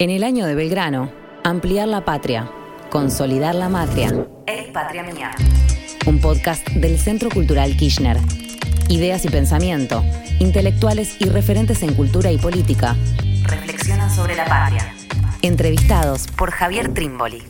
En el año de Belgrano, ampliar la patria, consolidar la matria. Es Patria Mía. Un podcast del Centro Cultural Kirchner. Ideas y pensamiento, intelectuales y referentes en cultura y política. Reflexionan sobre la patria. Entrevistados por Javier Trimboli.